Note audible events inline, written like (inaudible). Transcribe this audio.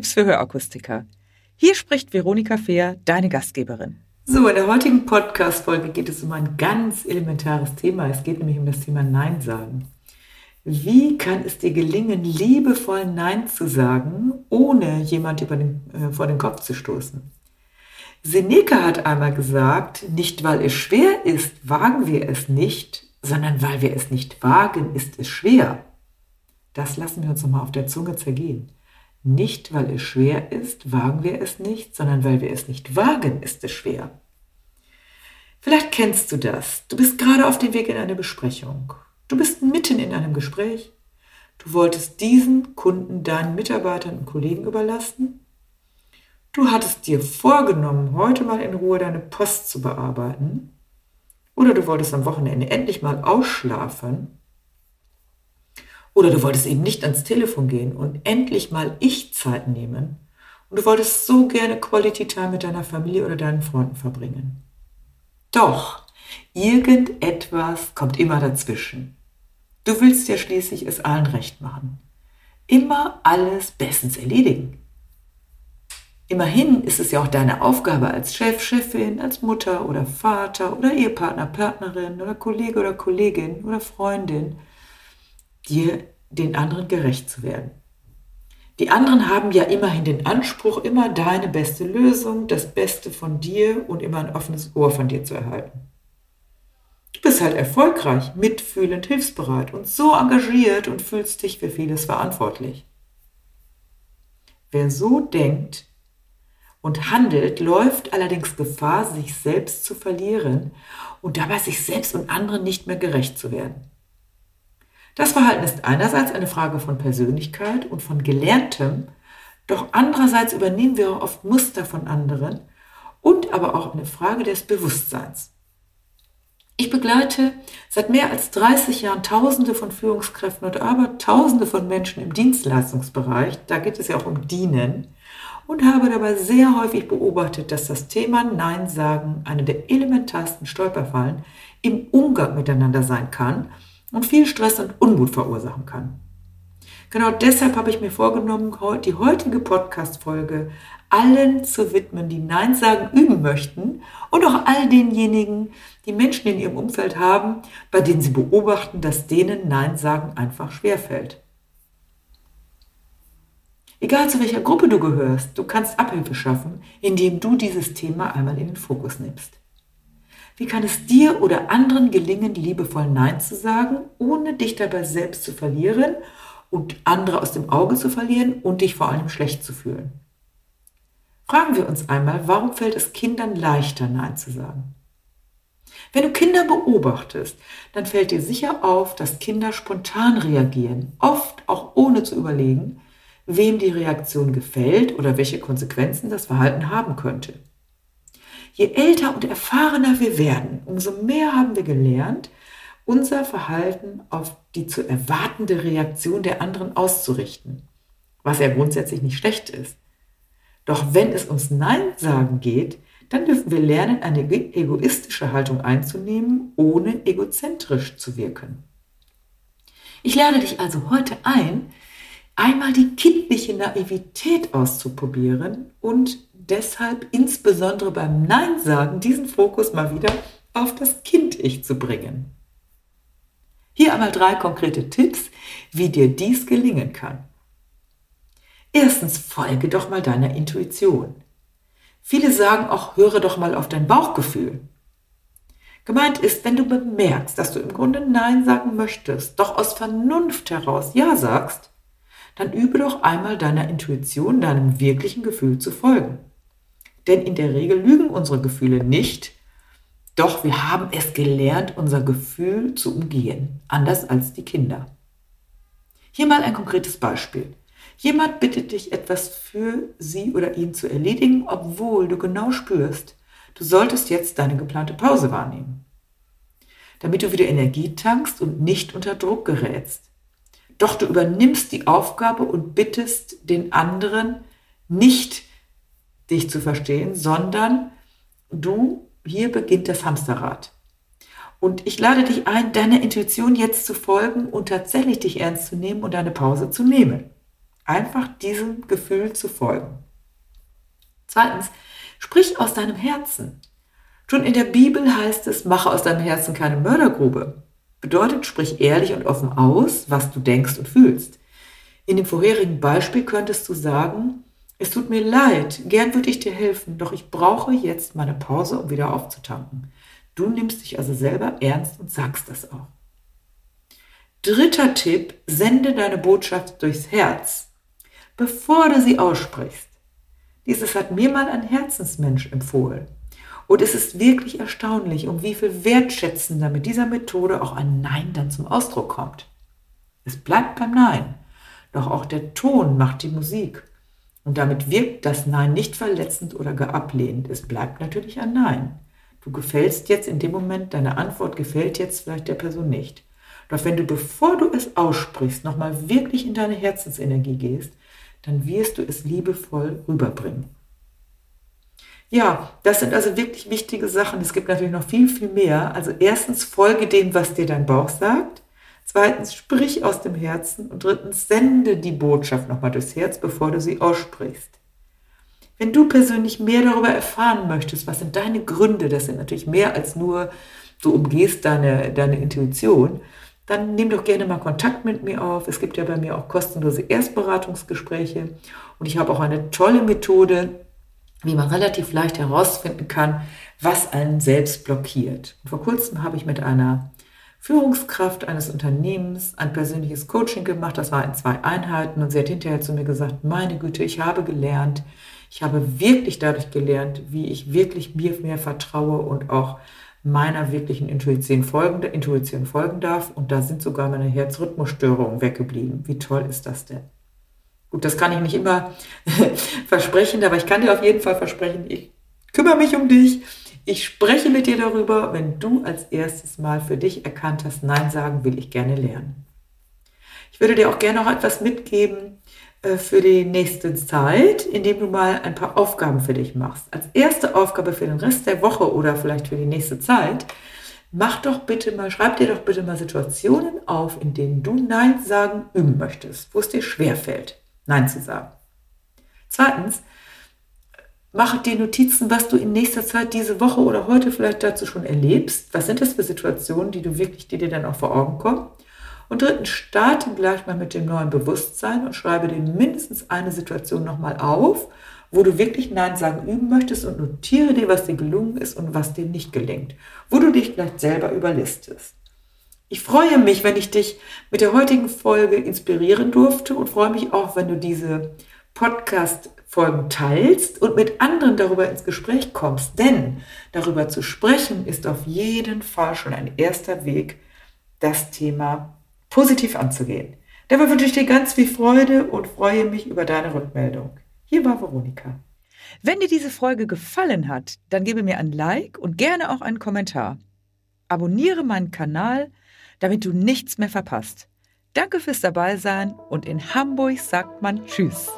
Tipps für Hörakustiker. Hier spricht Veronika Fehr, deine Gastgeberin. So, in der heutigen Podcast-Folge geht es um ein ganz elementares Thema. Es geht nämlich um das Thema Nein sagen. Wie kann es dir gelingen, liebevoll Nein zu sagen, ohne jemand den, äh, vor den Kopf zu stoßen? Seneca hat einmal gesagt, nicht weil es schwer ist, wagen wir es nicht, sondern weil wir es nicht wagen, ist es schwer. Das lassen wir uns nochmal auf der Zunge zergehen. Nicht, weil es schwer ist, wagen wir es nicht, sondern weil wir es nicht wagen, ist es schwer. Vielleicht kennst du das. Du bist gerade auf dem Weg in eine Besprechung. Du bist mitten in einem Gespräch. Du wolltest diesen Kunden deinen Mitarbeitern und Kollegen überlassen. Du hattest dir vorgenommen, heute mal in Ruhe deine Post zu bearbeiten. Oder du wolltest am Wochenende endlich mal ausschlafen. Oder du wolltest eben nicht ans Telefon gehen und endlich mal Ich-Zeit nehmen. Und du wolltest so gerne Quality Time mit deiner Familie oder deinen Freunden verbringen. Doch, irgendetwas kommt immer dazwischen. Du willst ja schließlich es allen recht machen. Immer alles bestens erledigen. Immerhin ist es ja auch deine Aufgabe als Chef, Chefin, als Mutter oder Vater oder Ehepartner, Partnerin oder Kollege oder Kollegin oder Freundin, dir den anderen gerecht zu werden. Die anderen haben ja immerhin den Anspruch, immer deine beste Lösung, das Beste von dir und immer ein offenes Ohr von dir zu erhalten. Du bist halt erfolgreich, mitfühlend, hilfsbereit und so engagiert und fühlst dich für vieles verantwortlich. Wer so denkt und handelt, läuft allerdings Gefahr, sich selbst zu verlieren und dabei sich selbst und anderen nicht mehr gerecht zu werden. Das Verhalten ist einerseits eine Frage von Persönlichkeit und von Gelerntem, doch andererseits übernehmen wir auch oft Muster von anderen und aber auch eine Frage des Bewusstseins. Ich begleite seit mehr als 30 Jahren Tausende von Führungskräften und aber Tausende von Menschen im Dienstleistungsbereich, da geht es ja auch um Dienen, und habe dabei sehr häufig beobachtet, dass das Thema Nein sagen eine der elementarsten Stolperfallen im Umgang miteinander sein kann und viel Stress und Unmut verursachen kann. Genau deshalb habe ich mir vorgenommen, die heutige Podcast-Folge allen zu widmen, die Nein sagen üben möchten und auch all denjenigen, die Menschen in ihrem Umfeld haben, bei denen sie beobachten, dass denen Nein sagen einfach schwerfällt. Egal zu welcher Gruppe du gehörst, du kannst Abhilfe schaffen, indem du dieses Thema einmal in den Fokus nimmst. Wie kann es dir oder anderen gelingen, liebevoll Nein zu sagen, ohne dich dabei selbst zu verlieren und andere aus dem Auge zu verlieren und dich vor allem schlecht zu fühlen? Fragen wir uns einmal, warum fällt es Kindern leichter, Nein zu sagen? Wenn du Kinder beobachtest, dann fällt dir sicher auf, dass Kinder spontan reagieren, oft auch ohne zu überlegen, wem die Reaktion gefällt oder welche Konsequenzen das Verhalten haben könnte. Je älter und erfahrener wir werden, umso mehr haben wir gelernt, unser Verhalten auf die zu erwartende Reaktion der anderen auszurichten, was ja grundsätzlich nicht schlecht ist. Doch wenn es ums Nein sagen geht, dann dürfen wir lernen, eine egoistische Haltung einzunehmen, ohne egozentrisch zu wirken. Ich lerne dich also heute ein, einmal die kindliche Naivität auszuprobieren und deshalb insbesondere beim Nein sagen diesen Fokus mal wieder auf das Kind-Ich zu bringen. Hier einmal drei konkrete Tipps, wie dir dies gelingen kann. Erstens, folge doch mal deiner Intuition. Viele sagen auch, höre doch mal auf dein Bauchgefühl. Gemeint ist, wenn du bemerkst, dass du im Grunde Nein sagen möchtest, doch aus Vernunft heraus Ja sagst, dann übe doch einmal deiner Intuition, deinem wirklichen Gefühl zu folgen. Denn in der Regel lügen unsere Gefühle nicht, doch wir haben es gelernt, unser Gefühl zu umgehen, anders als die Kinder. Hier mal ein konkretes Beispiel. Jemand bittet dich, etwas für sie oder ihn zu erledigen, obwohl du genau spürst, du solltest jetzt deine geplante Pause wahrnehmen. Damit du wieder Energie tankst und nicht unter Druck gerätst. Doch du übernimmst die Aufgabe und bittest den anderen nicht dich zu verstehen, sondern du, hier beginnt das Hamsterrad. Und ich lade dich ein, deiner Intuition jetzt zu folgen und tatsächlich dich ernst zu nehmen und eine Pause zu nehmen. einfach diesem Gefühl zu folgen. Zweitens, sprich aus deinem Herzen. Schon in der Bibel heißt es, mache aus deinem Herzen keine Mördergrube. Bedeutet, sprich ehrlich und offen aus, was du denkst und fühlst. In dem vorherigen Beispiel könntest du sagen, es tut mir leid, gern würde ich dir helfen, doch ich brauche jetzt meine Pause, um wieder aufzutanken. Du nimmst dich also selber ernst und sagst das auch. Dritter Tipp, sende deine Botschaft durchs Herz, bevor du sie aussprichst. Dieses hat mir mal ein Herzensmensch empfohlen. Und es ist wirklich erstaunlich, um wie viel wertschätzender mit dieser Methode auch ein Nein dann zum Ausdruck kommt. Es bleibt beim Nein, doch auch der Ton macht die Musik. Und damit wirkt das Nein nicht verletzend oder gar ablehnend. Es bleibt natürlich ein Nein. Du gefällst jetzt in dem Moment, deine Antwort gefällt jetzt vielleicht der Person nicht. Doch wenn du, bevor du es aussprichst, nochmal wirklich in deine Herzensenergie gehst, dann wirst du es liebevoll rüberbringen. Ja, das sind also wirklich wichtige Sachen. Es gibt natürlich noch viel, viel mehr. Also erstens, folge dem, was dir dein Bauch sagt. Zweitens, sprich aus dem Herzen. Und drittens, sende die Botschaft nochmal durchs Herz, bevor du sie aussprichst. Wenn du persönlich mehr darüber erfahren möchtest, was sind deine Gründe, das sind natürlich mehr als nur, du umgehst deine, deine Intuition, dann nimm doch gerne mal Kontakt mit mir auf. Es gibt ja bei mir auch kostenlose Erstberatungsgespräche und ich habe auch eine tolle Methode, wie man relativ leicht herausfinden kann, was einen selbst blockiert. Und vor kurzem habe ich mit einer Führungskraft eines Unternehmens ein persönliches Coaching gemacht. Das war in zwei Einheiten und sie hat hinterher zu mir gesagt, meine Güte, ich habe gelernt, ich habe wirklich dadurch gelernt, wie ich wirklich mir mehr vertraue und auch meiner wirklichen Intuition folgen, Intuition folgen darf. Und da sind sogar meine Herzrhythmusstörungen weggeblieben. Wie toll ist das denn? Gut, das kann ich nicht immer (laughs) versprechen, aber ich kann dir auf jeden Fall versprechen, ich kümmere mich um dich. Ich spreche mit dir darüber, wenn du als erstes Mal für dich erkannt hast, Nein sagen will ich gerne lernen. Ich würde dir auch gerne noch etwas mitgeben äh, für die nächste Zeit, indem du mal ein paar Aufgaben für dich machst. Als erste Aufgabe für den Rest der Woche oder vielleicht für die nächste Zeit, mach doch bitte mal, schreib dir doch bitte mal Situationen auf, in denen du Nein sagen üben möchtest, wo es dir schwer fällt. Nein zu sagen. Zweitens, mache dir Notizen, was du in nächster Zeit diese Woche oder heute vielleicht dazu schon erlebst. Was sind das für Situationen, die du wirklich, die dir dann auch vor Augen kommen? Und drittens, starte gleich mal mit dem neuen Bewusstsein und schreibe dir mindestens eine Situation nochmal auf, wo du wirklich Nein sagen üben möchtest und notiere dir, was dir gelungen ist und was dir nicht gelingt, wo du dich vielleicht selber überlistest. Ich freue mich, wenn ich dich mit der heutigen Folge inspirieren durfte und freue mich auch, wenn du diese Podcast-Folgen teilst und mit anderen darüber ins Gespräch kommst. Denn darüber zu sprechen ist auf jeden Fall schon ein erster Weg, das Thema positiv anzugehen. Dabei wünsche ich dir ganz viel Freude und freue mich über deine Rückmeldung. Hier war Veronika. Wenn dir diese Folge gefallen hat, dann gebe mir ein Like und gerne auch einen Kommentar. Abonniere meinen Kanal damit du nichts mehr verpasst. Danke fürs Dabeisein und in Hamburg sagt man Tschüss.